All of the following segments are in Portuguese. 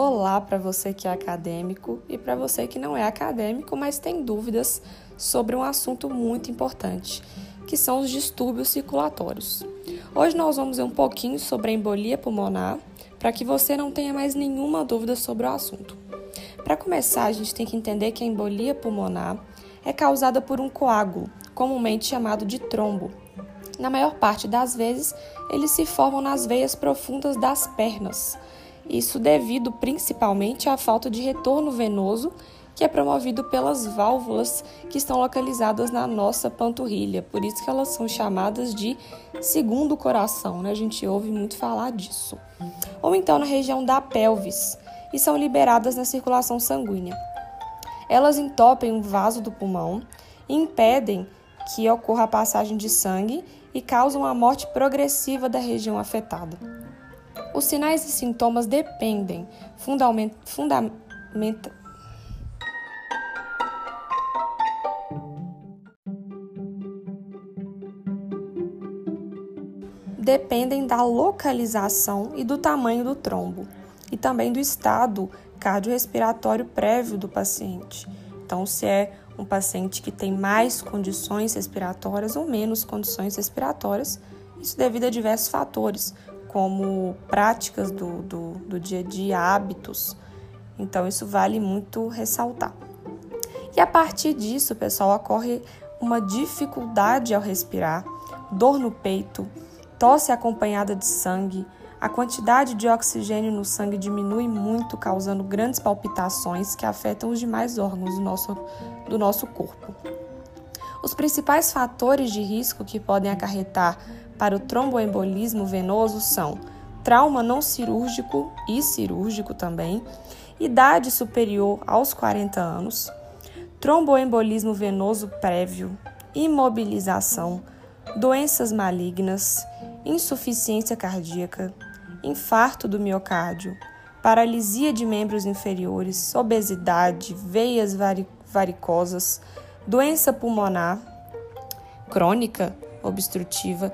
Olá para você que é acadêmico e para você que não é acadêmico, mas tem dúvidas sobre um assunto muito importante, que são os distúrbios circulatórios. Hoje nós vamos ver um pouquinho sobre a embolia pulmonar, para que você não tenha mais nenhuma dúvida sobre o assunto. Para começar, a gente tem que entender que a embolia pulmonar é causada por um coágulo, comumente chamado de trombo. Na maior parte das vezes, eles se formam nas veias profundas das pernas. Isso devido principalmente à falta de retorno venoso que é promovido pelas válvulas que estão localizadas na nossa panturrilha. Por isso que elas são chamadas de segundo coração, né? A gente ouve muito falar disso. Ou então na região da pelvis e são liberadas na circulação sanguínea. Elas entopem o vaso do pulmão impedem que ocorra a passagem de sangue e causam a morte progressiva da região afetada. Os sinais e sintomas dependem fundamenta, fundamenta, dependem da localização e do tamanho do trombo e também do estado cardiorrespiratório prévio do paciente. Então, se é um paciente que tem mais condições respiratórias ou menos condições respiratórias, isso devido a diversos fatores, como práticas do, do, do dia a dia, hábitos. Então, isso vale muito ressaltar. E a partir disso, pessoal, ocorre uma dificuldade ao respirar, dor no peito, tosse acompanhada de sangue, a quantidade de oxigênio no sangue diminui muito, causando grandes palpitações que afetam os demais órgãos do nosso, do nosso corpo. Os principais fatores de risco que podem acarretar para o tromboembolismo venoso são trauma não cirúrgico e cirúrgico também, idade superior aos 40 anos, tromboembolismo venoso prévio, imobilização, doenças malignas, insuficiência cardíaca, infarto do miocárdio, paralisia de membros inferiores, obesidade, veias varicosas, doença pulmonar crônica obstrutiva,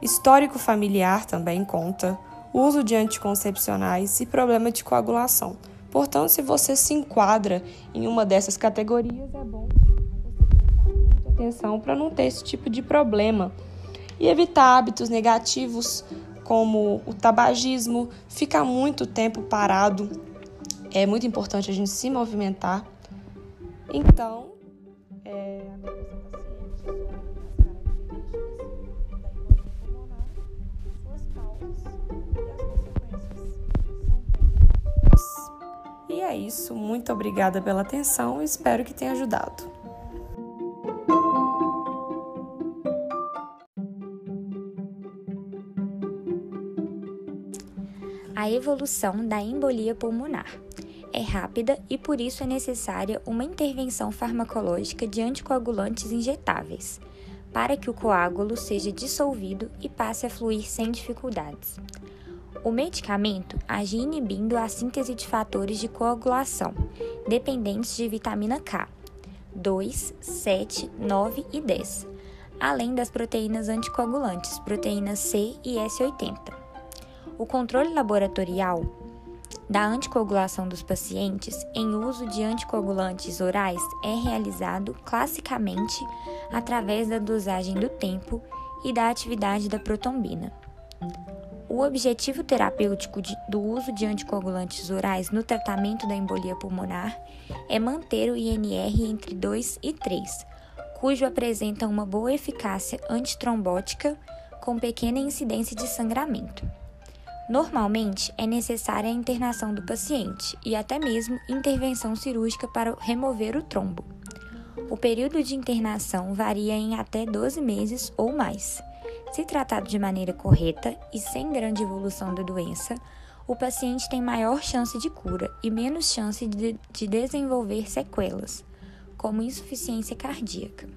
histórico familiar também conta, uso de anticoncepcionais e problema de coagulação. Portanto, se você se enquadra em uma dessas categorias, é bom você prestar atenção para não ter esse tipo de problema e evitar hábitos negativos como o tabagismo, ficar muito tempo parado. É muito importante a gente se movimentar. Então, é, isso, muito obrigada pela atenção, espero que tenha ajudado. a evolução da embolia pulmonar. É rápida e por isso é necessária uma intervenção farmacológica de anticoagulantes injetáveis, para que o coágulo seja dissolvido e passe a fluir sem dificuldades. O medicamento age inibindo a síntese de fatores de coagulação, dependentes de vitamina K, 2, 7, 9 e 10, além das proteínas anticoagulantes, proteínas C e S80. O controle laboratorial da anticoagulação dos pacientes em uso de anticoagulantes orais é realizado classicamente através da dosagem do tempo e da atividade da protombina. O objetivo terapêutico de, do uso de anticoagulantes orais no tratamento da embolia pulmonar é manter o INR entre 2 e 3, cujo apresenta uma boa eficácia antitrombótica com pequena incidência de sangramento. Normalmente, é necessária a internação do paciente e até mesmo intervenção cirúrgica para remover o trombo. O período de internação varia em até 12 meses ou mais. Se tratado de maneira correta e sem grande evolução da doença, o paciente tem maior chance de cura e menos chance de, de desenvolver sequelas, como insuficiência cardíaca.